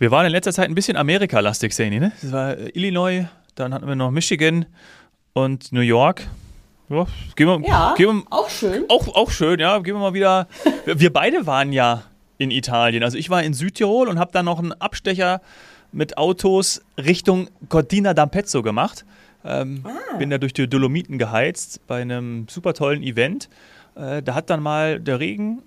Wir waren in letzter Zeit ein bisschen Amerika-lastig, Sani, ne? Das war äh, Illinois, dann hatten wir noch Michigan und New York. Ja, gehen wir, Ja, gehen wir, auch schön. auch, auch schön, ja. Gehen wir mal wieder. Wir beide waren ja in Italien. Also ich war in Südtirol und habe dann noch einen Abstecher mit Autos Richtung Cortina d'Ampezzo gemacht. Ähm, Bin da durch die Dolomiten geheizt bei einem super tollen Event. Äh, da hat dann mal der Regen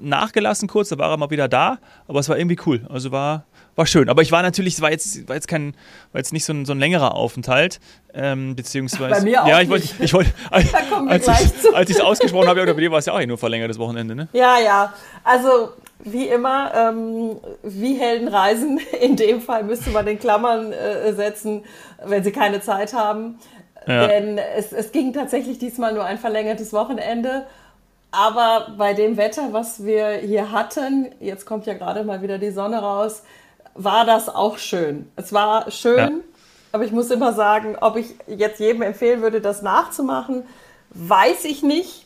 nachgelassen kurz, da war er mal wieder da, aber es war irgendwie cool. Also war, war schön. Aber ich war natürlich, es war jetzt, war jetzt kein, war jetzt nicht so ein, so ein längerer Aufenthalt. Ähm, beziehungsweise. Bei mir auch ja, ich wollte, ich wollte, als, als ich es ausgesprochen habe, ja, bei dir war es ja auch nur verlängertes Wochenende, ne? Ja, ja. Also wie immer, ähm, wie Helden reisen. In dem Fall müsste man den Klammern äh, setzen, wenn sie keine Zeit haben. Ja. Denn es, es ging tatsächlich diesmal nur ein verlängertes Wochenende. Aber bei dem Wetter, was wir hier hatten, jetzt kommt ja gerade mal wieder die Sonne raus, war das auch schön. Es war schön, Ja. aber ich muss immer sagen, ob ich jetzt jedem empfehlen würde, das nachzumachen, weiß ich nicht.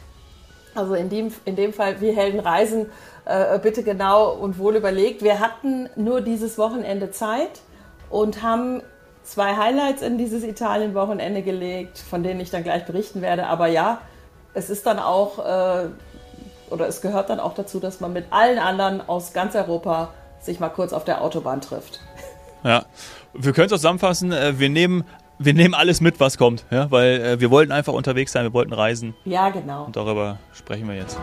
Also in dem, in dem Fall, wie Helden reisen, äh, bitte genau und wohl überlegt. Wir hatten nur dieses Wochenende Zeit und haben zwei Highlights in dieses Italien-Wochenende gelegt, von denen ich dann gleich berichten werde. Aber ja, es ist dann auch, äh, oder es gehört dann auch dazu, dass man mit allen anderen aus ganz Europa sich mal kurz auf der Autobahn trifft. Ja. Wir können es auch zusammenfassen, äh, wir nehmen, wir nehmen alles mit, was kommt, ja, weil äh, wir wollten einfach unterwegs sein, wir wollten reisen Ja, genau. und darüber sprechen wir jetzt.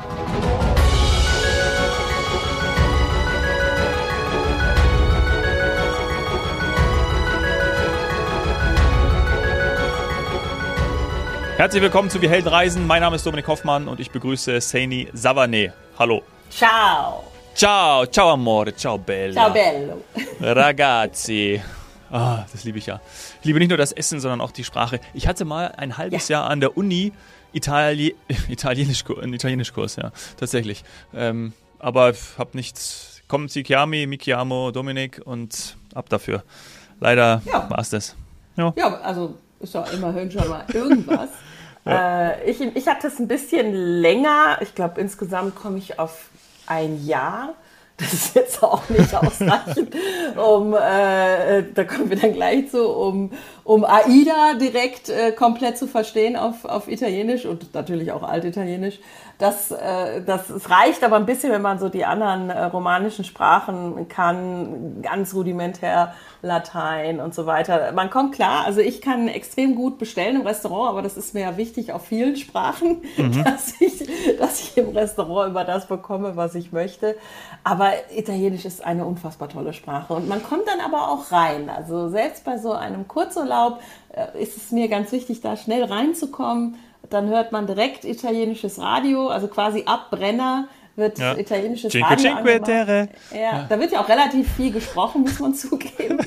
Herzlich willkommen zu Wir Helden Reisen. Mein Name ist Dominik Hoffmann und ich begrüße Saini Savane. Hallo. Ciao. Ciao, ciao amore, ciao bella. Ciao bello. Ragazzi. Ah, das liebe ich ja. Ich liebe nicht nur das Essen, sondern auch die Sprache. Ich hatte mal ein halbes Jahr an der Uni Itali Italienisch, einen Italienischkurs, ja, tatsächlich. Ähm, aber habe nichts. Kommen Sie chiami, mi chiamo Dominik und ab dafür. Leider Ja. war es das. Ja, also ist doch immerhin schon mal irgendwas. Äh, ich, ich hatte es ein bisschen länger. Ich glaube, insgesamt komme ich auf ein Jahr. Das ist jetzt auch nicht ausreichend, um, äh, da kommen wir dann gleich zu, um, um AIDA direkt äh, komplett zu verstehen auf, auf Italienisch und natürlich auch Altitalienisch. Das, äh, das es reicht aber ein bisschen, wenn man so die anderen äh, romanischen Sprachen kann, ganz rudimentär Latein und so weiter. Man kommt klar, also ich kann extrem gut bestellen im Restaurant, aber das ist mir ja wichtig auf vielen Sprachen, dass, ich, dass ich im Restaurant über das bekomme, was ich möchte. Aber Italienisch ist eine unfassbar tolle Sprache und man kommt dann aber auch rein. Also selbst bei so einem Kurzurlaub äh, ist es mir ganz wichtig, da schnell reinzukommen. Dann hört man direkt italienisches Radio, also quasi ab Brenner wird Ja. italienisches Cinque Radio Cinque. Terre. Ja, da wird ja auch relativ viel gesprochen, muss man zugeben.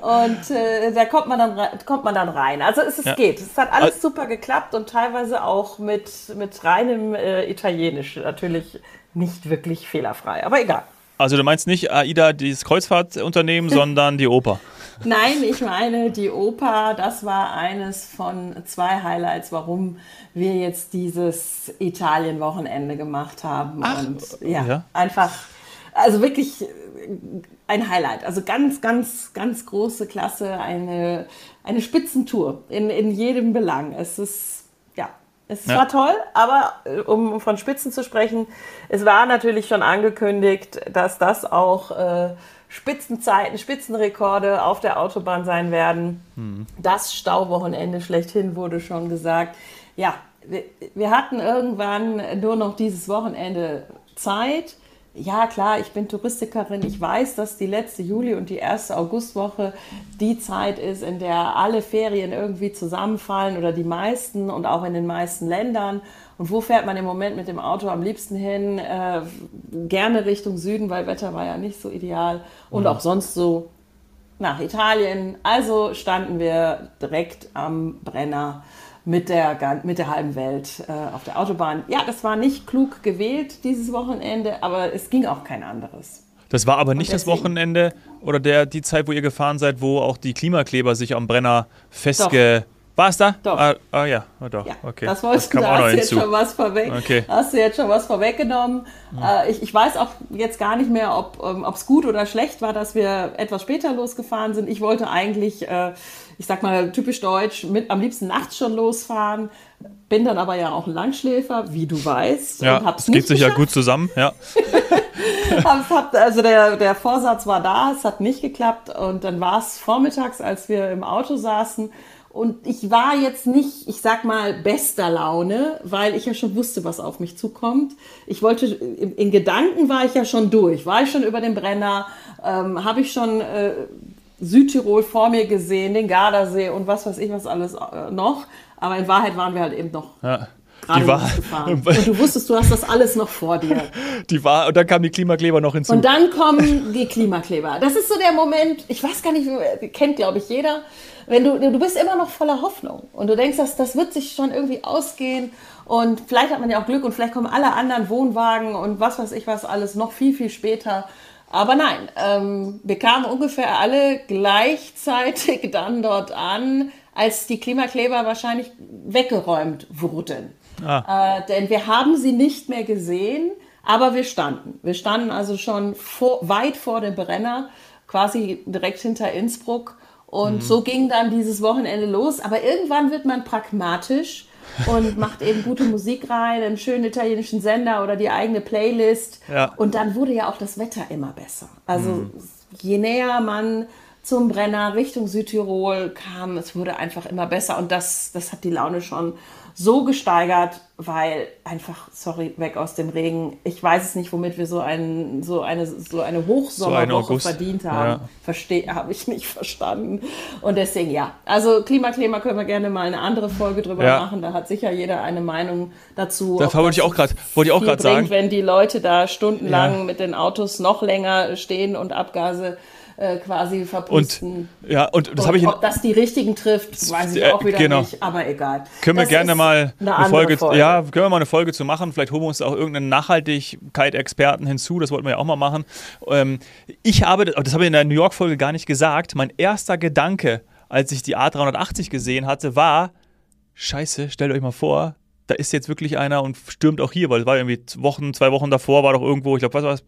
Und äh, da kommt man, dann, kommt man dann rein. Also es, es Ja. geht. Es hat alles Al- super geklappt und teilweise auch mit, mit reinem äh, Italienisch. Natürlich nicht wirklich fehlerfrei, aber egal. Also du meinst nicht AIDA, dieses Kreuzfahrtunternehmen, sondern die Oper. Nein, ich meine, die Oper, das war eines von zwei Highlights, warum wir jetzt dieses Italien-Wochenende gemacht haben. Ach, und ja, ja. einfach, also wirklich ein Highlight. Also ganz, ganz, ganz große Klasse, eine, eine Spitzentour in, in jedem Belang. Es ist, es Ja. war toll, aber äh, um von Spitzen zu sprechen, es war natürlich schon angekündigt, dass das auch äh, Spitzenzeiten, Spitzenrekorde auf der Autobahn sein werden. Das Stauwochenende schlechthin wurde schon gesagt. Ja, wir, wir hatten irgendwann nur noch dieses Wochenende Zeit. Ja, klar, ich bin Touristikerin. Ich weiß, dass die letzte Juli- und die erste Augustwoche die Zeit ist, in der alle Ferien irgendwie zusammenfallen oder die meisten und auch in den meisten Ländern. Und wo fährt man im Moment mit dem Auto am liebsten hin? Äh, gerne Richtung Süden, weil Wetter war ja nicht so ideal. Und auch sonst so nach Italien. Also standen wir direkt am Brenner mit der, mit der halben Welt äh, auf der Autobahn. Ja, das war nicht klug gewählt dieses Wochenende, aber es ging auch kein anderes. Das war aber nicht das Wochenende oder der, die Zeit, wo ihr gefahren seid, wo auch die Klimakleber sich am Brenner festge... War es da? Doch. Ah, ah ja, oh, doch. Ja, okay. das wolltest du, kam da auch noch hast du jetzt hinzu. schon was vorweg. Okay. Hast du jetzt schon was vorweggenommen. Äh, ich, ich weiß auch jetzt gar nicht mehr, ob es gut oder schlecht war, dass wir etwas später losgefahren sind. Ich wollte eigentlich, äh, ich sag mal typisch deutsch, mit am liebsten nachts schon losfahren. Bin dann aber ja auch ein Langschläfer, wie du weißt. Ja, und hab's es geht sich ja gut zusammen, ja. Also der, der Vorsatz war da, es hat nicht geklappt und dann war es vormittags, als wir im Auto saßen und ich war jetzt nicht, ich sag mal, bester Laune, weil ich ja schon wusste, was auf mich zukommt. Ich wollte, in, in Gedanken war ich ja schon durch, war ich schon über den Brenner, ähm, habe ich schon äh, Südtirol vor mir gesehen, den Gardasee und was weiß ich was alles äh, noch, aber in Wahrheit waren wir halt eben noch ja. Gerade Die war. Und du wusstest, du hast das alles noch vor dir. die war, und dann kamen die Klimakleber noch hinzu. Und dann kommen die Klimakleber. Das ist so der Moment, ich weiß gar nicht, kennt glaube ich jeder. Wenn du, du bist immer noch voller Hoffnung und du denkst, das, das wird sich schon irgendwie ausgehen und vielleicht hat man ja auch Glück und vielleicht kommen alle anderen Wohnwagen und was weiß ich was alles noch viel, viel später. Aber nein, ähm, wir kamen ungefähr alle gleichzeitig dann dort an, als die Klimakleber wahrscheinlich weggeräumt wurden. Äh, denn wir haben sie nicht mehr gesehen, aber wir standen. Wir standen also schon vor, weit vor dem Brenner, quasi direkt hinter Innsbruck. Und so ging dann dieses Wochenende los. Aber irgendwann wird man pragmatisch und macht eben gute Musik rein, einen schönen italienischen Sender oder die eigene Playlist. Ja. Und dann wurde ja auch das Wetter immer besser. Also je näher man zum Brenner Richtung Südtirol kam, es wurde einfach immer besser. Und das, das hat die Laune schon so gesteigert, weil einfach, sorry, weg aus dem Regen. Ich weiß es nicht, womit wir so, ein, so eine, so eine Hochsommerwoche August. verdient haben. Ja. Verstehe, habe ich nicht verstanden. Und deswegen ja. Also Klimaklima können wir gerne mal eine andere Folge drüber Ja. machen. Da hat sicher jeder eine Meinung dazu. Da wollte ich auch grad- wollte ich auch bringt, sagen. Wenn die Leute da stundenlang Ja. mit den Autos noch länger stehen und Abgase äh, quasi und verpusten. ja, und das Und habe ich ob das die richtigen trifft, weiß ich äh, auch wieder genau. nicht, aber egal. Können wir Das gerne ist mal eine, andere Folge, ja, können wir mal eine Folge zu machen. Vielleicht holen wir uns auch irgendeinen Nachhaltigkeit-Experten hinzu. Das wollten wir ja auch mal machen. Ähm, ich habe, das habe ich in der New York-Folge gar nicht gesagt. Mein erster Gedanke, als ich die A380 gesehen hatte, war: Scheiße, stellt euch mal vor, da ist jetzt wirklich einer und stürmt auch hier, weil es war irgendwie Wochen, zwei Wochen davor, war doch irgendwo, ich glaube, was war das,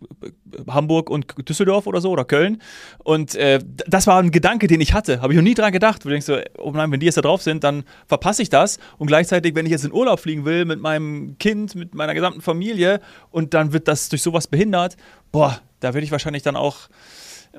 Hamburg und Düsseldorf oder so oder Köln. Und äh, das war ein Gedanke, den ich hatte. Habe ich noch nie dran gedacht. Du denkst so, oh nein, wenn die jetzt da drauf sind, dann verpasse ich das. Und gleichzeitig, wenn ich jetzt in Urlaub fliegen will mit meinem Kind, mit meiner gesamten Familie und dann wird das durch sowas behindert, boah, da werde ich wahrscheinlich dann auch.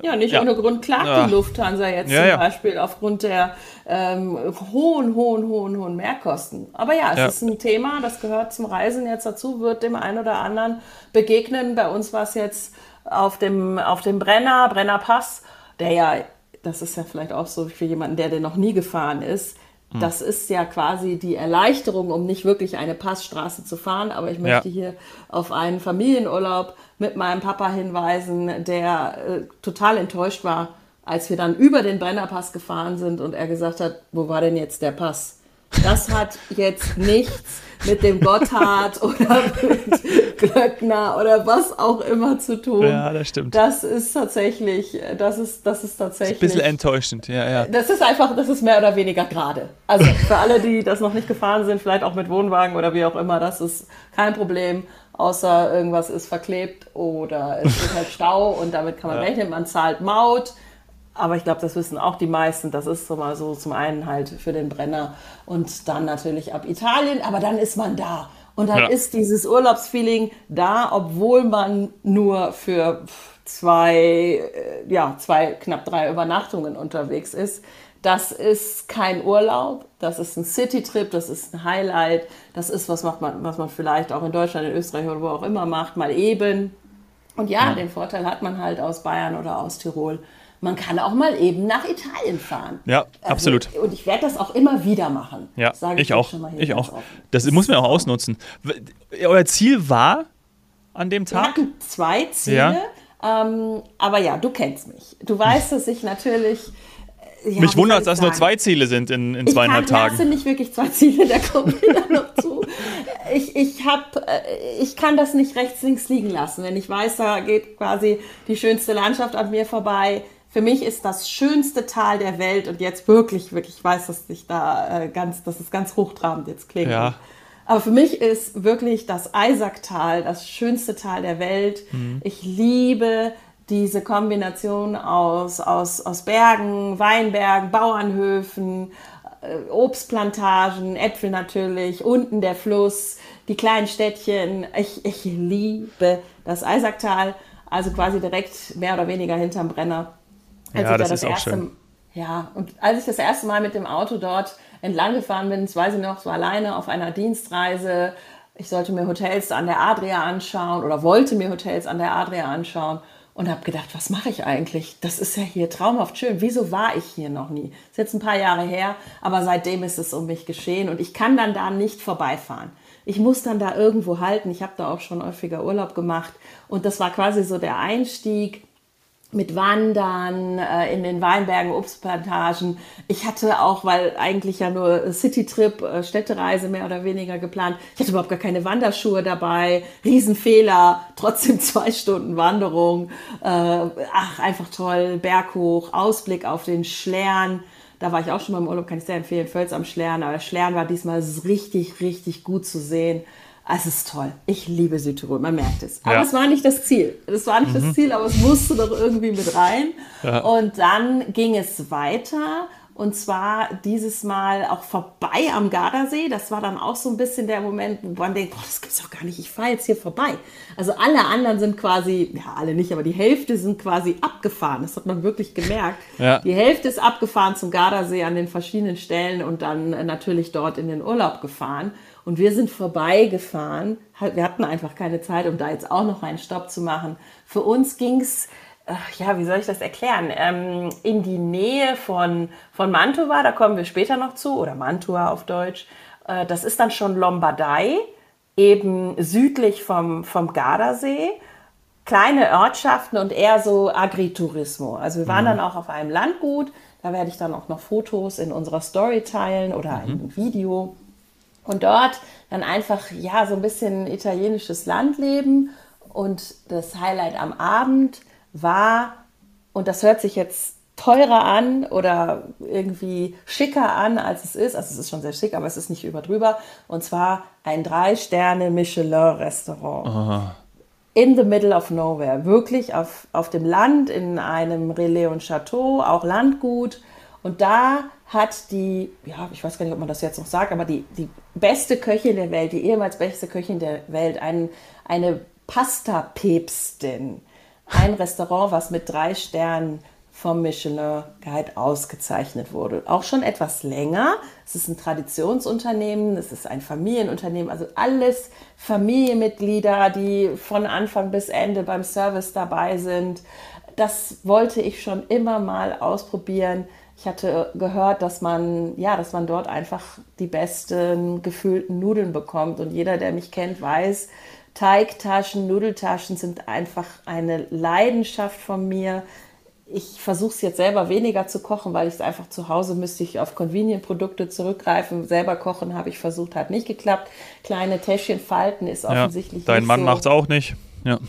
Ja, nicht Ja. ohne Grund klagt Ja. die Lufthansa jetzt Ja, zum. Beispiel aufgrund der ähm, hohen, hohen, hohen, hohen Mehrkosten. Aber ja, es ist ein Thema, das gehört zum Reisen jetzt dazu, wird dem einen oder anderen begegnen. Bei uns war es jetzt auf dem, auf dem Brenner, Brennerpass, der ja, das ist ja vielleicht auch so für jemanden, der den noch nie gefahren ist, Hm. das ist ja quasi die Erleichterung, um nicht wirklich eine Passstraße zu fahren. Aber ich möchte Ja. hier auf einen Familienurlaub mit meinem Papa hinweisen, der äh, total enttäuscht war, als wir dann über den Brennerpass gefahren sind und er gesagt hat, wo war denn jetzt der Pass? Das hat jetzt nichts mit dem Gotthard oder mit Glöckner oder was auch immer zu tun. Ja, das stimmt. Das ist tatsächlich, das ist, das ist tatsächlich. Bisschen enttäuschend, ja, ja. Das ist einfach, das ist mehr oder weniger gerade. Also für alle, die das noch nicht gefahren sind, vielleicht auch mit Wohnwagen oder wie auch immer, das ist kein Problem. Außer irgendwas ist verklebt oder es wird halt Stau und damit kann man rechnen, man zahlt Maut. Aber ich glaube, das wissen auch die meisten. Das ist so mal so zum einen halt für den Brenner und dann natürlich ab Italien. Aber dann ist man da. Und dann Ja. ist dieses Urlaubsfeeling da, obwohl man nur für zwei, äh, ja, zwei, knapp drei Übernachtungen unterwegs ist. Das ist kein Urlaub, das ist ein Citytrip, das ist ein Highlight, das ist, was macht man, was man vielleicht auch in Deutschland, in Österreich oder wo auch immer macht, mal eben. Und ja, den Vorteil hat man halt aus Bayern oder aus Tirol. Man kann auch mal eben nach Italien fahren. Ja, Also, absolut. Und ich werde das auch immer wieder machen. Ja, Das sage ich jetzt auch. schon mal hier Ich auch. offen. Das muss man auch ausnutzen. Euer Ziel war an dem Wir Tag? hatten zwei Ziele, ähm, aber ja, du kennst mich. Du weißt, dass ich natürlich. äh, Ja, Mich wundert ich es, dass nur sagen? zwei Ziele sind in, in zweieinhalb ich Das Tagen. sind nicht wirklich zwei Ziele, da kommen wir dann noch zu. Ich, ich, hab, äh, ich kann das nicht rechts, links liegen lassen. Wenn ich weiß, da geht quasi die schönste Landschaft an mir vorbei, für mich ist das schönste Tal der Welt und jetzt wirklich, wirklich, ich weiß, dass ich da äh, ganz, dass es ganz hochtrabend jetzt klingt. Ja. Aber für mich ist wirklich das Eisacktal das schönste Tal der Welt. Mhm. Ich liebe diese Kombination aus, aus, aus Bergen, Weinbergen, Bauernhöfen, äh, Obstplantagen, Äpfel natürlich, unten der Fluss, die kleinen Städtchen. Ich, ich liebe das Eisacktal, also quasi direkt mehr oder weniger hinterm Brenner. Als ja, das, da das ist erste, auch schön. Ja, und als ich das erste Mal mit dem Auto dort entlang gefahren bin, das weiß ich noch, war alleine auf einer Dienstreise. Ich sollte mir Hotels an der Adria anschauen oder wollte mir Hotels an der Adria anschauen und habe gedacht, was mache ich eigentlich? Das ist ja hier traumhaft schön. Wieso war ich hier noch nie? Ist jetzt ein paar Jahre her, aber seitdem ist es um mich geschehen und ich kann dann da nicht vorbeifahren. Ich muss dann da irgendwo halten. Ich habe da auch schon häufiger Urlaub gemacht und das war quasi so der Einstieg mit Wandern äh, in den Weinbergen, Obstplantagen. Ich hatte auch, weil eigentlich ja nur Citytrip, äh, Städtereise mehr oder weniger geplant, ich hatte überhaupt gar keine Wanderschuhe dabei. Riesenfehler, trotzdem zwei Stunden Wanderung. Äh, ach, einfach toll, Berghoch, Ausblick auf den Schlern. Da war ich auch schon mal im Urlaub, kann ich sehr empfehlen, Völz am Schlern. Aber Schlern war diesmal richtig, richtig gut zu sehen. Es ist toll. Ich liebe Südtirol, man merkt es. Aber ja. es war nicht das Ziel. Es war nicht mhm. das Ziel, aber es musste doch irgendwie mit rein. Ja. Und dann ging es weiter. Und zwar dieses Mal auch vorbei am Gardasee. Das war dann auch so ein bisschen der Moment, wo man denkt, boah, das gibt's doch gar nicht. Ich fahre jetzt hier vorbei. Also alle anderen sind quasi, ja, alle nicht, aber die Hälfte sind quasi abgefahren. Das hat man wirklich gemerkt. Ja. Die Hälfte ist abgefahren zum Gardasee an den verschiedenen Stellen und dann natürlich dort in den Urlaub gefahren. Und wir sind vorbeigefahren. Wir hatten einfach keine Zeit, um da jetzt auch noch einen Stopp zu machen. Für uns ging's ja, wie soll ich das erklären? Ähm, in die Nähe von, von Mantua, da kommen wir später noch zu, oder Mantua auf Deutsch. Äh, das ist dann schon Lombardei, eben südlich vom, vom Gardasee. Kleine Ortschaften und eher so Agriturismo. Also wir waren mhm. dann auch auf einem Landgut. Da werde ich dann auch noch Fotos in unserer Story teilen oder mhm. ein Video. Und dort dann einfach, ja, so ein bisschen italienisches Landleben. Und das Highlight am Abend war, und das hört sich jetzt teurer an oder irgendwie schicker an, als es ist. Also es ist schon sehr schick, aber es ist nicht überdrüber. Und zwar ein Drei-Sterne-Michelin-Restaurant. In the middle of nowhere. Wirklich auf, auf dem Land, in einem Relais und Chateau, auch Landgut. Und da hat die, ja, ich weiß gar nicht, ob man das jetzt noch sagt, aber die, die beste Köchin der Welt, die ehemals beste Köchin der Welt, ein, eine Pasta-Päpstin, ein Restaurant, was mit drei Sternen vom Michelin Guide ausgezeichnet wurde. Auch schon etwas länger. Es ist ein Traditionsunternehmen, es ist ein Familienunternehmen, also alles Familienmitglieder, die von Anfang bis Ende beim Service dabei sind. Das wollte ich schon immer mal ausprobieren. Ich hatte gehört, dass man, ja, dass man dort einfach die besten gefüllten Nudeln bekommt. Und jeder, der mich kennt, weiß, Teigtaschen, Nudeltaschen sind einfach eine Leidenschaft von mir. Ich versuche es jetzt selber weniger zu kochen, weil ich es einfach zu Hause müsste ich auf Convenient-Produkte zurückgreifen. Selber kochen habe ich versucht, hat nicht geklappt. Kleine Täschchen falten ist offensichtlich ja, dein Mann so. macht es auch nicht. Ja.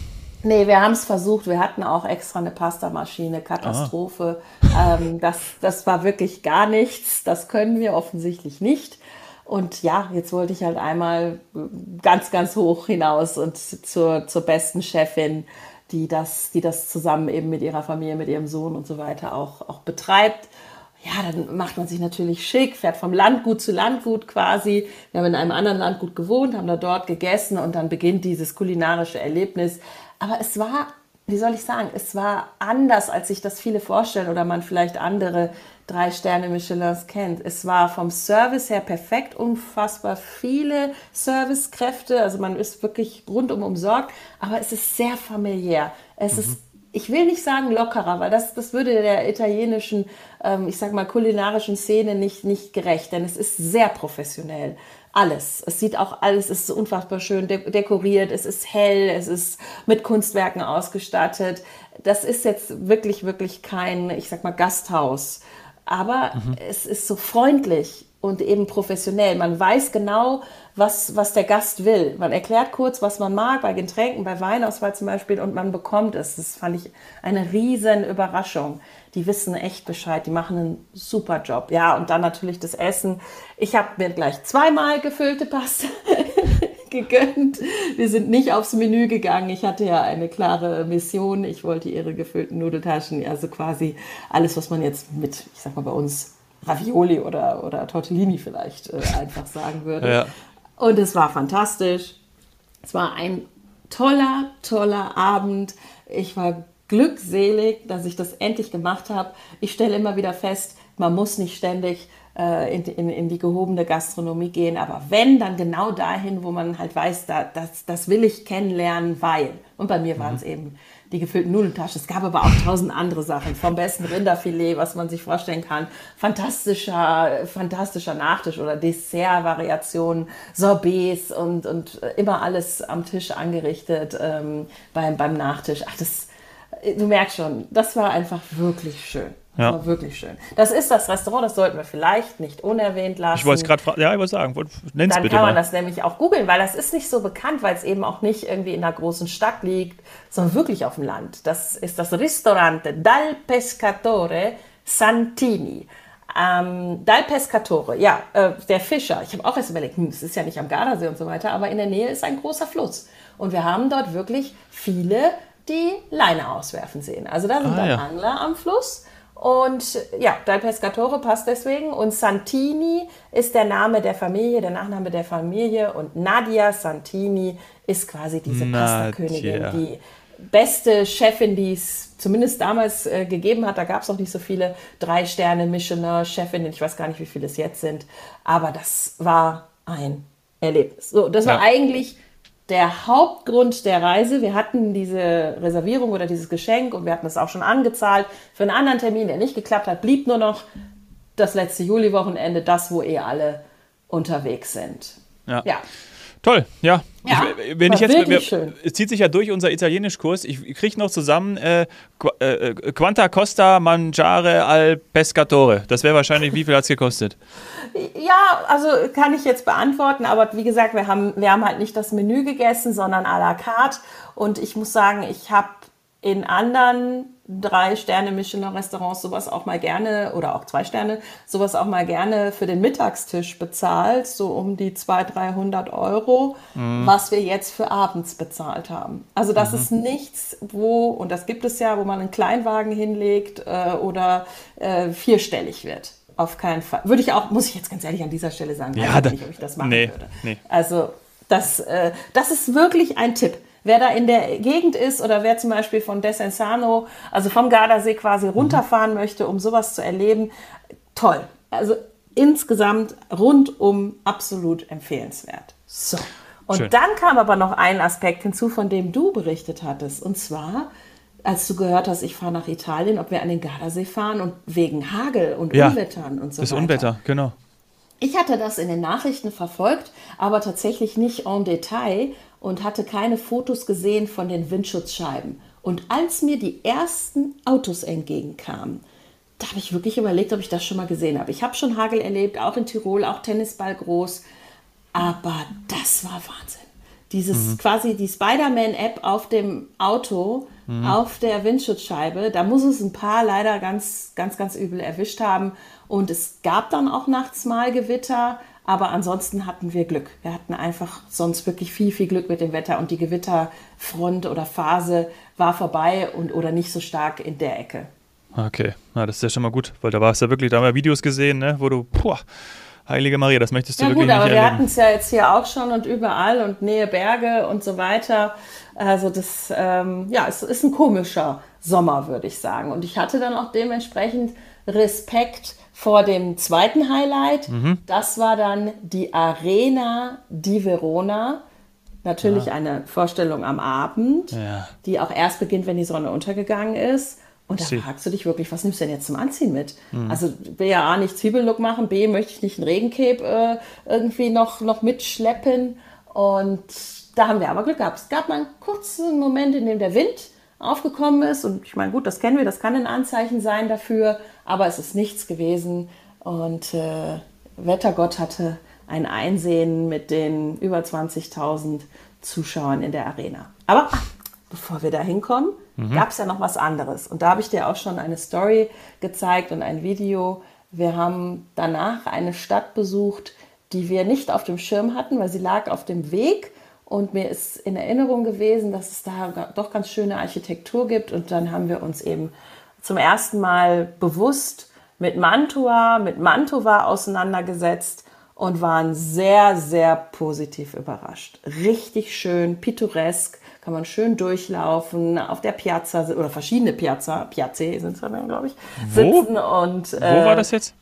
Nee, wir haben es versucht. Wir hatten auch extra eine Pastamaschine. Katastrophe. Ähm, das, das war wirklich gar nichts. Das können wir offensichtlich nicht. Und ja, jetzt wollte ich halt einmal ganz, ganz hoch hinaus und zur, zur besten Chefin, die das, die das zusammen eben mit ihrer Familie, mit ihrem Sohn und so weiter auch, auch betreibt. Ja, dann macht man sich natürlich schick, fährt vom Landgut zu Landgut quasi. Wir haben in einem anderen Landgut gewohnt, haben da dort gegessen und dann beginnt dieses kulinarische Erlebnis. Aber es war, wie soll ich sagen, es war anders, als sich das viele vorstellen oder man vielleicht andere drei Sterne Michelins kennt. Es war vom Service her perfekt, unfassbar viele Servicekräfte, also man ist wirklich rundum umsorgt, aber es ist sehr familiär. Es mhm. ist ich will nicht sagen lockerer, weil das, das würde der italienischen, ähm, ich sag mal, kulinarischen Szene nicht, nicht gerecht, denn es ist sehr professionell alles. Es sieht auch alles, es ist unfassbar schön dekoriert, es ist hell, es ist mit Kunstwerken ausgestattet. Das ist jetzt wirklich, wirklich kein, ich sag mal, Gasthaus. Aber mhm. es ist so freundlich und eben professionell. Man weiß genau, was, was der Gast will. Man erklärt kurz, was man mag, bei Getränken, bei Weinauswahl zum Beispiel, und man bekommt es. Das fand ich eine riesen Überraschung. Die wissen echt Bescheid, die machen einen super Job. Ja, und dann natürlich das Essen. Ich habe mir gleich zweimal gefüllte Pasta gegönnt. Wir sind nicht aufs Menü gegangen. Ich hatte ja eine klare Mission. Ich wollte ihre gefüllten Nudeltaschen, also quasi alles, was man jetzt mit, ich sag mal bei uns, Ravioli oder, oder Tortellini vielleicht äh, einfach sagen würde. Ja. Und es war fantastisch. Es war ein toller, toller Abend. Ich war glückselig, dass ich das endlich gemacht habe. Ich stelle immer wieder fest, man muss nicht ständig äh, in, in, in, die gehobene Gastronomie gehen, aber wenn, dann genau dahin, wo man halt weiß, da, das, das will ich kennenlernen, weil. Und bei mir mhm. waren es eben die gefüllten Nudeltaschen. Es gab aber auch tausend andere Sachen. Vom besten Rinderfilet, was man sich vorstellen kann. Fantastischer, fantastischer Nachtisch oder Dessertvariationen, Sorbets und, und immer alles am Tisch angerichtet ähm, beim, beim Nachtisch. Ach, das, du merkst schon, das war einfach wirklich schön. Ja. war wirklich schön. Das ist das Restaurant, das sollten wir vielleicht nicht unerwähnt lassen. Ich wollte es gerade fragen, ja, ich wollte sagen, nenn's Dann bitte kann man mal. das nämlich auch googeln, weil das ist nicht so bekannt, weil es eben auch nicht irgendwie in einer großen Stadt liegt, sondern wirklich auf dem Land. Das ist das Ristorante Dal Pescatore Santini. Ähm, Dal Pescatore, ja, äh, der Fischer. Ich habe auch erst überlegt, hm, das ist ja nicht am Gardasee und so weiter, aber in der Nähe ist ein großer Fluss. Und wir haben dort wirklich viele, die Leine auswerfen sehen. Also da sind ah, dann ja. Angler am Fluss und ja, Dal Pescatore passt deswegen. Und Santini ist der Name der Familie, der Nachname der Familie. Und Nadia Santini ist quasi diese Pasta-Königin, die beste Chefin, die es zumindest damals äh, gegeben hat. Da gab es noch nicht so viele drei Sterne Michelin-Chefinnen. Ich weiß gar nicht, wie viele es jetzt sind. Aber das war ein Erlebnis. So, das war eigentlich der Hauptgrund der Reise. Wir hatten diese Reservierung oder dieses Geschenk und wir hatten es auch schon angezahlt für einen anderen Termin, der nicht geklappt hat, blieb nur noch das letzte Juliwochenende, das, wo eh alle unterwegs sind. Ja. ja. Toll, ja. ja ich, wenn ich jetzt, wir, schön. es zieht sich ja durch unser Italienischkurs. Ich kriege noch zusammen äh, äh, Quanta Costa Mangiare al Pescatore. Das wäre wahrscheinlich, wie viel hat es gekostet? Ja, also kann ich jetzt beantworten, aber wie gesagt, wir haben, wir haben halt nicht das Menü gegessen, sondern à la carte. Und ich muss sagen, ich habe in anderen drei Sterne Michelin Restaurants sowas auch mal gerne oder auch zwei Sterne sowas auch mal gerne für den Mittagstisch bezahlt, so um die 200, 300 Euro, mhm. was wir jetzt für abends bezahlt haben. Also das mhm. ist nichts, wo, und das gibt es ja, wo man einen Kleinwagen hinlegt äh, oder äh, vierstellig wird. Auf keinen Fall. Würde ich auch, muss ich jetzt ganz ehrlich an dieser Stelle sagen, ja, weiß nicht, ob ich das machen nee, würde. Nee. Also das, äh, das ist wirklich ein Tipp. Wer da in der Gegend ist oder wer zum Beispiel von Desenzano, also vom Gardasee quasi runterfahren mhm. möchte, um sowas zu erleben, toll. Also insgesamt rundum absolut empfehlenswert. So. Und Schön. dann kam aber noch ein Aspekt hinzu, von dem du berichtet hattest. Und zwar, als du gehört hast, ich fahre nach Italien, ob wir an den Gardasee fahren und wegen Hagel und ja, Unwettern und so das weiter. Das Unwetter, genau. Ich hatte das in den Nachrichten verfolgt, aber tatsächlich nicht en Detail und hatte keine Fotos gesehen von den Windschutzscheiben. Und als mir die ersten Autos entgegenkamen, da habe ich wirklich überlegt, ob ich das schon mal gesehen habe. Ich habe schon Hagel erlebt, auch in Tirol, auch Tennisball groß. Aber das war Wahnsinn. Dieses mhm. quasi die Spider-Man-App auf dem Auto, mhm. auf der Windschutzscheibe, da muss es ein paar leider ganz, ganz, ganz übel erwischt haben. Und es gab dann auch nachts mal Gewitter, aber ansonsten hatten wir Glück. Wir hatten einfach sonst wirklich viel, viel Glück mit dem Wetter und die Gewitterfront oder Phase war vorbei und oder nicht so stark in der Ecke. Okay, ja, das ist ja schon mal gut, weil da war es ja wirklich, da haben wir Videos gesehen, ne, wo du, puh, Heilige Maria, das möchtest du ja, wirklich gut, aber nicht wir hatten es ja jetzt hier auch schon und überall und Nähe Berge und so weiter. Also das, ähm, ja, es ist ein komischer Sommer, würde ich sagen. Und ich hatte dann auch dementsprechend Respekt vor dem zweiten Highlight. Mhm. Das war dann die Arena di Verona. Natürlich ja. eine Vorstellung am Abend, ja. die auch erst beginnt, wenn die Sonne untergegangen ist. Und da fragst du dich wirklich, was nimmst du denn jetzt zum Anziehen mit? Mhm. Also will ja A nicht Zwiebellook machen, B möchte ich nicht einen Regencape äh, irgendwie noch, noch mitschleppen. Und da haben wir aber Glück gehabt. Es gab mal einen kurzen Moment, in dem der Wind aufgekommen ist. Und ich meine, gut, das kennen wir, das kann ein Anzeichen sein dafür aber es ist nichts gewesen. Und äh, Wettergott hatte ein Einsehen mit den über 20.000 Zuschauern in der Arena. Aber ach, bevor wir da hinkommen, mhm. gab es ja noch was anderes. Und da habe ich dir auch schon eine Story gezeigt und ein Video. Wir haben danach eine Stadt besucht, die wir nicht auf dem Schirm hatten, weil sie lag auf dem Weg. Und mir ist in Erinnerung gewesen, dass es da doch ganz schöne Architektur gibt. Und dann haben wir uns eben zum ersten Mal bewusst mit Mantua, mit Mantova auseinandergesetzt und waren sehr, sehr positiv überrascht. Richtig schön, pittoresk, kann man schön durchlaufen, auf der Piazza oder verschiedene Piazza, Piazze sind es dann, glaube ich, Wo? sitzen und. Äh, Wo war das jetzt?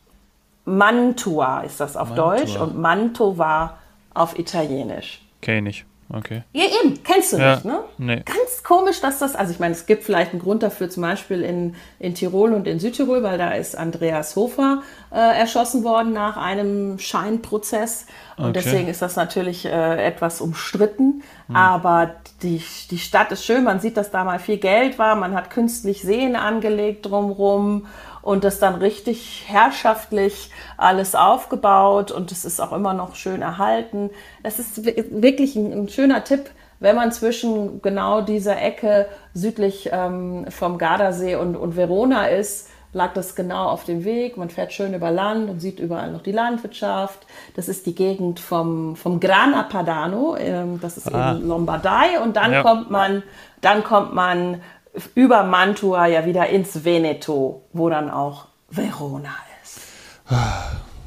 Mantua ist das auf Mantua. Deutsch und Mantova auf Italienisch. Kenne ich. Okay. Ja, eben, kennst du Ja, nicht, ne? nee. Ganz komisch, dass das, also ich meine, es gibt vielleicht einen Grund dafür, zum Beispiel in, in Tirol und in Südtirol, weil da ist Andreas Hofer äh, erschossen worden nach einem Scheinprozess. Und Okay. deswegen ist das natürlich äh, etwas umstritten. Hm. Aber die, die Stadt ist schön, man sieht, dass da mal viel Geld war, man hat künstlich Seen angelegt drumrum und das dann richtig herrschaftlich alles aufgebaut und es ist auch immer noch schön erhalten. Es ist wi- wirklich ein, ein schöner Tipp, wenn man zwischen genau dieser Ecke südlich ähm, vom Gardasee und, und Verona ist, lag das genau auf dem Weg. Man fährt schön über Land und sieht überall noch die Landwirtschaft. Das ist die Gegend vom, vom Grana Padano, ähm, das ist Ah. eben Lombardei und dann Ja. kommt man, dann kommt man über Mantua ja wieder ins Veneto, wo dann auch Verona ist.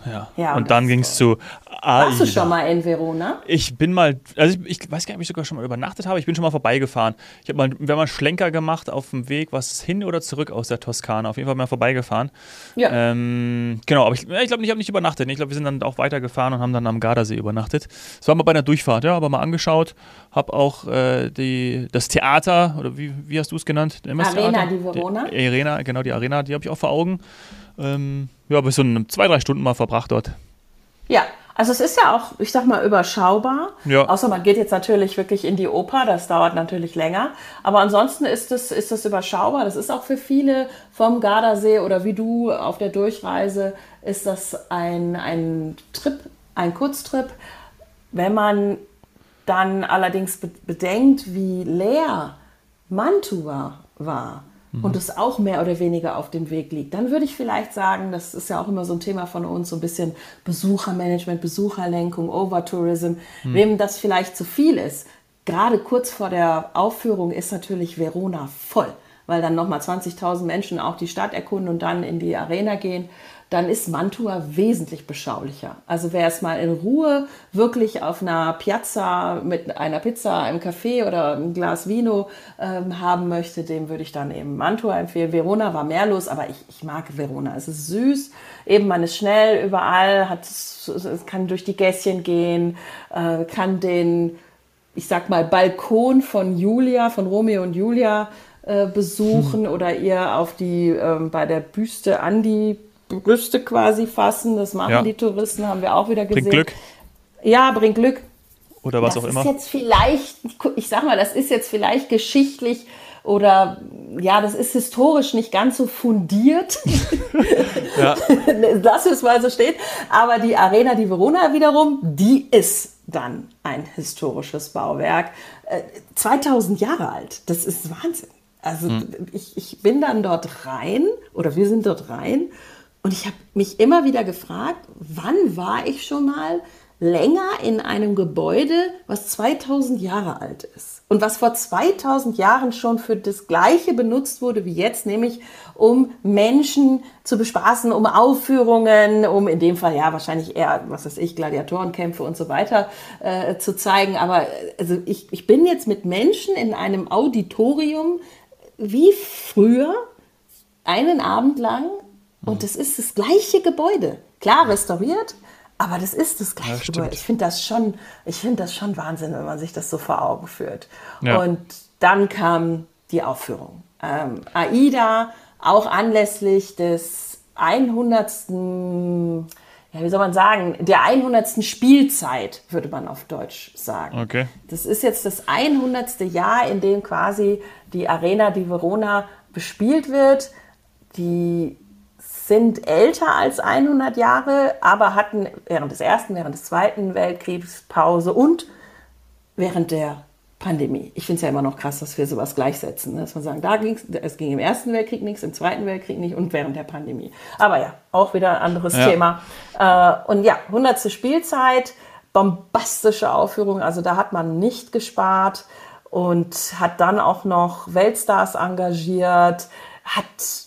Ja. Ja, und und dann ging es zu Warst du AIDA. schon mal in Verona? Ich bin mal, also ich, ich weiß gar nicht, ob ich sogar schon mal übernachtet habe. Ich bin schon mal vorbeigefahren. Ich habe mal, wir haben mal einen Schlenker gemacht auf dem Weg, was hin oder zurück aus der Toskana. Auf jeden Fall mal vorbeigefahren. Ja. Ähm, genau, aber ich, ich glaube, ich habe nicht übernachtet. Ich glaube, wir sind dann auch weitergefahren und haben dann am Gardasee übernachtet. Das war mal bei einer Durchfahrt, ja, aber mal angeschaut. Habe auch äh, die, das Theater, oder wie, wie hast du es genannt? Arena Theater? di Verona. Die Arena, genau, die Arena, die habe ich auch vor Augen. Ähm, ja, bis so eine, zwei, drei Stunden mal verbracht dort. Ja, also es ist ja auch, ich sag mal, überschaubar. Ja. Außer man geht jetzt natürlich wirklich in die Oper, das dauert natürlich länger. Aber ansonsten ist es ist das überschaubar. Das ist auch für viele vom Gardasee oder wie du auf der Durchreise, ist das ein, ein Trip, ein Kurztrip. Wenn man dann allerdings be bedenkt, wie leer Mantua war und es auch mehr oder weniger auf dem Weg liegt, dann würde ich vielleicht sagen, das ist ja auch immer so ein Thema von uns, so ein bisschen Besuchermanagement, Besucherlenkung, Overtourism, wem das vielleicht zu viel ist. Gerade kurz vor der Aufführung ist natürlich Verona voll, weil dann nochmal 20.000 Menschen auch die Stadt erkunden und dann in die Arena gehen dann ist Mantua wesentlich beschaulicher. Also wer es mal in Ruhe wirklich auf einer Piazza mit einer Pizza, einem Kaffee oder einem Glas Vino ähm, haben möchte, dem würde ich dann eben Mantua empfehlen. Verona war mehr los, aber ich, ich mag Verona. Es ist süß, eben man ist schnell überall, hat, es kann durch die Gässchen gehen, äh, kann den, ich sag mal, Balkon von Julia, von Romeo und Julia äh, besuchen oder ihr auf die ähm, bei der Büste an die Brüste quasi fassen. Das machen Ja. die Touristen, haben wir auch wieder gesehen. Bringt Glück Ja, bringt Glück. oder was das auch ist immer. jetzt vielleicht, ich sag mal, das ist jetzt vielleicht geschichtlich oder ja, das ist historisch nicht ganz so fundiert, Ja. dass es mal so steht. Aber die Arena di Verona wiederum, die ist dann ein historisches Bauwerk. Äh, 2000 Jahre alt. Das ist Wahnsinn. Also ich, ich bin dann dort rein oder wir sind dort rein und ich habe mich immer wieder gefragt, wann war ich schon mal länger in einem Gebäude, was 2000 Jahre alt ist und was vor 2000 Jahren schon für das Gleiche benutzt wurde wie jetzt, nämlich um Menschen zu bespaßen, um Aufführungen, um in dem Fall ja wahrscheinlich eher, was weiß ich, Gladiatorenkämpfe und so weiter äh, zu zeigen. Aber also ich, ich bin jetzt mit Menschen in einem Auditorium wie früher einen Abend lang und das ist das gleiche Gebäude. Klar restauriert, aber das ist das gleiche. Gebäude. Ich finde das schon, ich finde das schon Wahnsinn, wenn man sich das so vor Augen führt. Ja. Und dann kam die Aufführung. Ähm, AIDA, auch anlässlich des 100. Ja, wie soll man sagen, der 100. Spielzeit, würde man auf Deutsch sagen. Okay. Das ist jetzt das 100. Jahr, in dem quasi die Arena di Verona bespielt wird. Die sind älter als 100 Jahre, aber hatten während des Ersten, während des Zweiten Weltkriegs Pause und während der Pandemie. Ich finde es ja immer noch krass, dass wir sowas gleichsetzen. Ne? Dass man sagen, da ging's, es ging im Ersten Weltkrieg nichts, im Zweiten Weltkrieg nicht und während der Pandemie. Aber ja, auch wieder ein anderes ja. Thema. Äh, und ja, 100. Spielzeit, bombastische Aufführung. Also da hat man nicht gespart und hat dann auch noch Weltstars engagiert, hat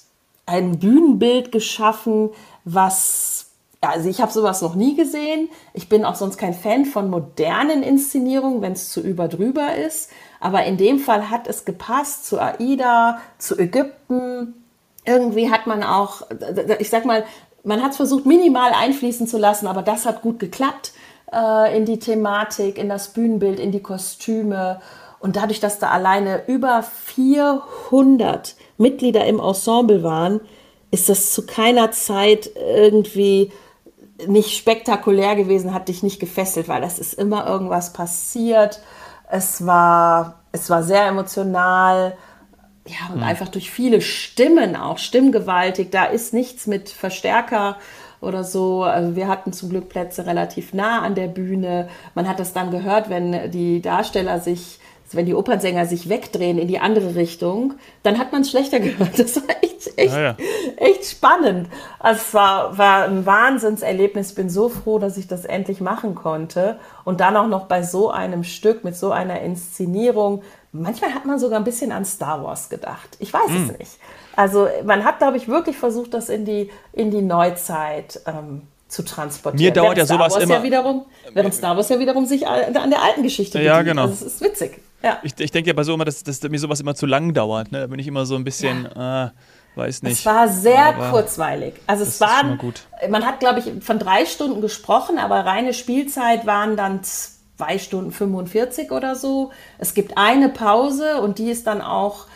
ein Bühnenbild geschaffen, was also ich habe sowas noch nie gesehen. Ich bin auch sonst kein Fan von modernen Inszenierungen, wenn es zu überdrüber ist. Aber in dem Fall hat es gepasst zu AIDA, zu Ägypten. Irgendwie hat man auch, ich sag mal, man hat es versucht, minimal einfließen zu lassen, aber das hat gut geklappt äh, in die Thematik, in das Bühnenbild, in die Kostüme. Und dadurch, dass da alleine über 400 Mitglieder im Ensemble waren, ist das zu keiner Zeit irgendwie nicht spektakulär gewesen, hat dich nicht gefesselt, weil es ist immer irgendwas passiert. Es war, es war sehr emotional. Ja, und mhm. einfach durch viele Stimmen auch, stimmgewaltig. Da ist nichts mit Verstärker oder so. Also wir hatten zum Glück Plätze relativ nah an der Bühne. Man hat das dann gehört, wenn die Darsteller sich wenn die Opernsänger sich wegdrehen in die andere Richtung, dann hat man es schlechter gehört. Das war echt, echt, ah, ja. echt spannend. Also es war, war ein Wahnsinnserlebnis. Ich bin so froh, dass ich das endlich machen konnte. Und dann auch noch bei so einem Stück, mit so einer Inszenierung. Manchmal hat man sogar ein bisschen an Star Wars gedacht. Ich weiß mm. es nicht. Also man hat, glaube ich, wirklich versucht, das in die, in die Neuzeit ähm, zu transportieren. Mir dauert ja sowas immer. Ja wiederum, während Star Wars ja wiederum sich an der alten Geschichte bedient. Ja, genau. Also es ist witzig. Ja. Ich, ich denke ja bei so immer, dass, dass mir sowas immer zu lang dauert. Ne? Da bin ich immer so ein bisschen, ja. äh, weiß nicht. Es war sehr aber kurzweilig. Also es waren, man hat glaube ich von drei Stunden gesprochen, aber reine Spielzeit waren dann zwei Stunden 45 oder so. Es gibt eine Pause und die ist dann auch,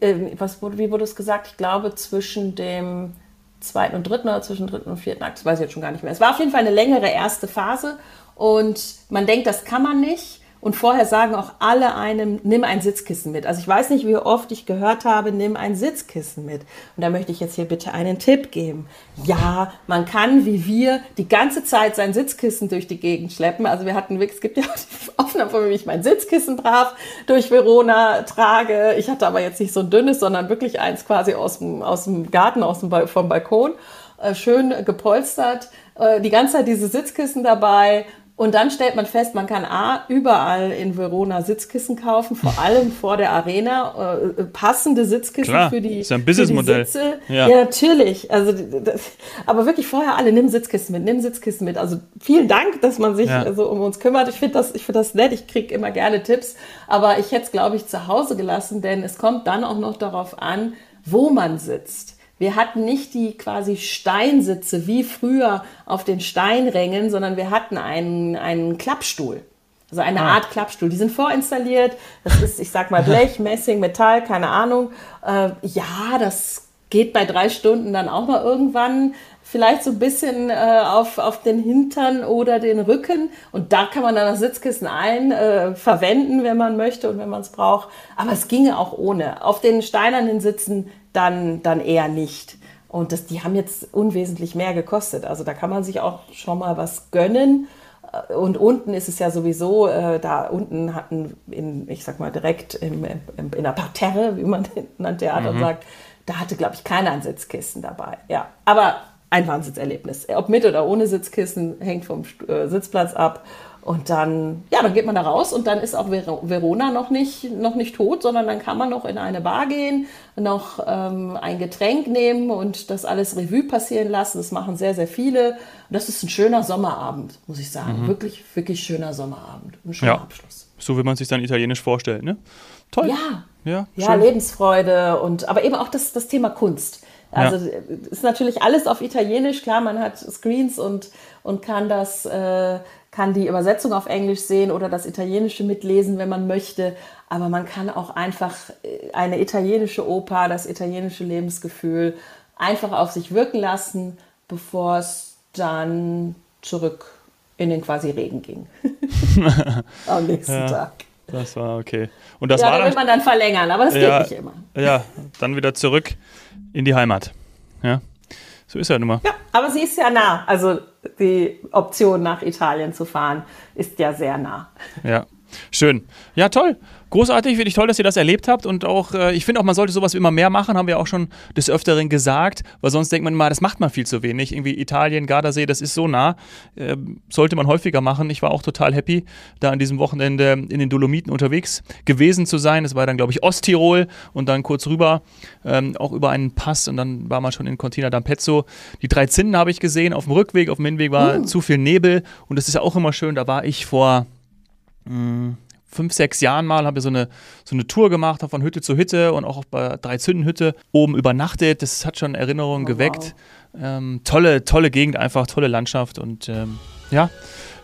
äh, was wurde, wie wurde es gesagt? Ich glaube zwischen dem zweiten und dritten oder zwischen dritten und vierten Akt, das weiß ich jetzt schon gar nicht mehr. Es war auf jeden Fall eine längere erste Phase und man denkt, das kann man nicht. Und vorher sagen auch alle einem, nimm ein Sitzkissen mit. Also ich weiß nicht, wie oft ich gehört habe, nimm ein Sitzkissen mit. Und da möchte ich jetzt hier bitte einen Tipp geben. Ja, man kann wie wir die ganze Zeit sein Sitzkissen durch die Gegend schleppen. Also wir hatten es gibt ja auch Aufnahmen von mir, wie ich mein Sitzkissen brav durch Verona trage. Ich hatte aber jetzt nicht so ein dünnes, sondern wirklich eins quasi aus dem, aus dem Garten, aus dem, vom Balkon. Äh, schön gepolstert. Äh, die ganze Zeit diese Sitzkissen dabei und dann stellt man fest, man kann A, überall in Verona Sitzkissen kaufen, vor allem vor der Arena, äh, äh passende Sitzkissen Klar, für die, ist ja ein Businessmodell. Sitze. Ja. ja. natürlich. Also, das, aber wirklich vorher alle, nimm Sitzkissen mit, nimm Sitzkissen mit. Also vielen Dank, dass man sich ja. so um uns kümmert. Ich finde das, ich finde das nett. Ich kriege immer gerne Tipps. Aber ich hätte es, glaube ich, zu Hause gelassen, denn es kommt dann auch noch darauf an, wo man sitzt. Wir hatten nicht die quasi Steinsitze wie früher auf den Steinrängen, sondern wir hatten einen, einen Klappstuhl. Also eine ah. Art Klappstuhl. Die sind vorinstalliert. Das ist, ich sag mal, Blech, Messing, Metall, keine Ahnung. Äh, ja, das geht bei drei Stunden dann auch mal irgendwann vielleicht so ein bisschen äh, auf, auf den Hintern oder den Rücken. Und da kann man dann das Sitzkissen ein äh, verwenden, wenn man möchte und wenn man es braucht. Aber es ginge auch ohne. Auf den steinernen Sitzen dann, dann eher nicht. Und das, die haben jetzt unwesentlich mehr gekostet. Also da kann man sich auch schon mal was gönnen. Und unten ist es ja sowieso, äh, da unten hatten, in, ich sag mal direkt im, im, in der Parterre, wie man in Theater mhm. sagt, da hatte, glaube ich, keiner ein Sitzkissen dabei. Ja, aber ein Wahnsinnserlebnis. Ob mit oder ohne Sitzkissen, hängt vom äh, Sitzplatz ab. Und dann, ja, dann geht man da raus und dann ist auch Ver Verona noch nicht, noch nicht tot, sondern dann kann man noch in eine Bar gehen, noch ähm, ein Getränk nehmen und das alles Revue passieren lassen. Das machen sehr, sehr viele. Und das ist ein schöner Sommerabend, muss ich sagen. Mhm. Wirklich, wirklich schöner Sommerabend. Ein schöner ja. Abschluss. So wie man sich dann italienisch vorstellt, ne? Toll. Ja. Ja, ja Lebensfreude und aber eben auch das, das Thema Kunst. Also ja. ist natürlich alles auf Italienisch, klar, man hat Screens und, und kann das äh, kann die Übersetzung auf Englisch sehen oder das Italienische mitlesen, wenn man möchte. Aber man kann auch einfach äh, eine italienische Oper, das italienische Lebensgefühl einfach auf sich wirken lassen, bevor es dann zurück in den quasi Regen ging. Am nächsten ja, Tag. Das war okay. Und das ja, war dann will man dann verlängern, aber das ja, geht nicht immer. Ja, dann wieder zurück in die Heimat. Ja. So ist ja nun mal. Ja, aber sie ist ja nah. Also die Option nach Italien zu fahren ist ja sehr nah. Ja, schön. Ja, toll. Großartig, finde ich toll, dass ihr das erlebt habt und auch, äh, ich finde auch, man sollte sowas immer mehr machen, haben wir auch schon des Öfteren gesagt, weil sonst denkt man immer, das macht man viel zu wenig. Irgendwie Italien, Gardasee, das ist so nah, äh, sollte man häufiger machen. Ich war auch total happy, da an diesem Wochenende in den Dolomiten unterwegs gewesen zu sein. Es war dann, glaube ich, Osttirol und dann kurz rüber, ähm, auch über einen Pass und dann war man schon in Cortina d'Ampezzo. Die drei Zinnen habe ich gesehen, auf dem Rückweg, auf dem Hinweg war uh. zu viel Nebel und das ist ja auch immer schön, da war ich vor mh, fünf, sechs Jahren mal, habe ich so eine, so eine Tour gemacht, von Hütte zu Hütte und auch bei drei Zündenhütte oben übernachtet. Das hat schon Erinnerungen oh, geweckt. Wow. Ähm, tolle, tolle Gegend, einfach tolle Landschaft und ähm, ja,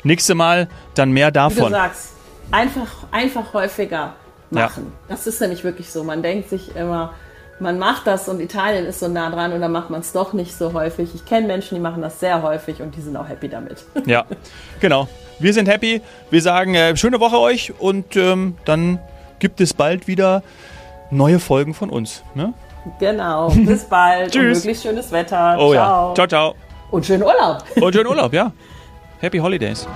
nächste Mal dann mehr davon. Wie du sagst, einfach, einfach häufiger machen. Ja. Das ist ja nicht wirklich so. Man denkt sich immer, man macht das und Italien ist so nah dran und dann macht man es doch nicht so häufig. Ich kenne Menschen, die machen das sehr häufig und die sind auch happy damit. Ja, genau. Wir sind happy. Wir sagen äh, schöne Woche euch und ähm, dann gibt es bald wieder neue Folgen von uns. Ne? Genau. Bis bald. Tschüss. Und möglichst schönes Wetter. Oh ciao. ja. Ciao, ciao. Und schönen Urlaub. Und schönen Urlaub, ja. Happy Holidays.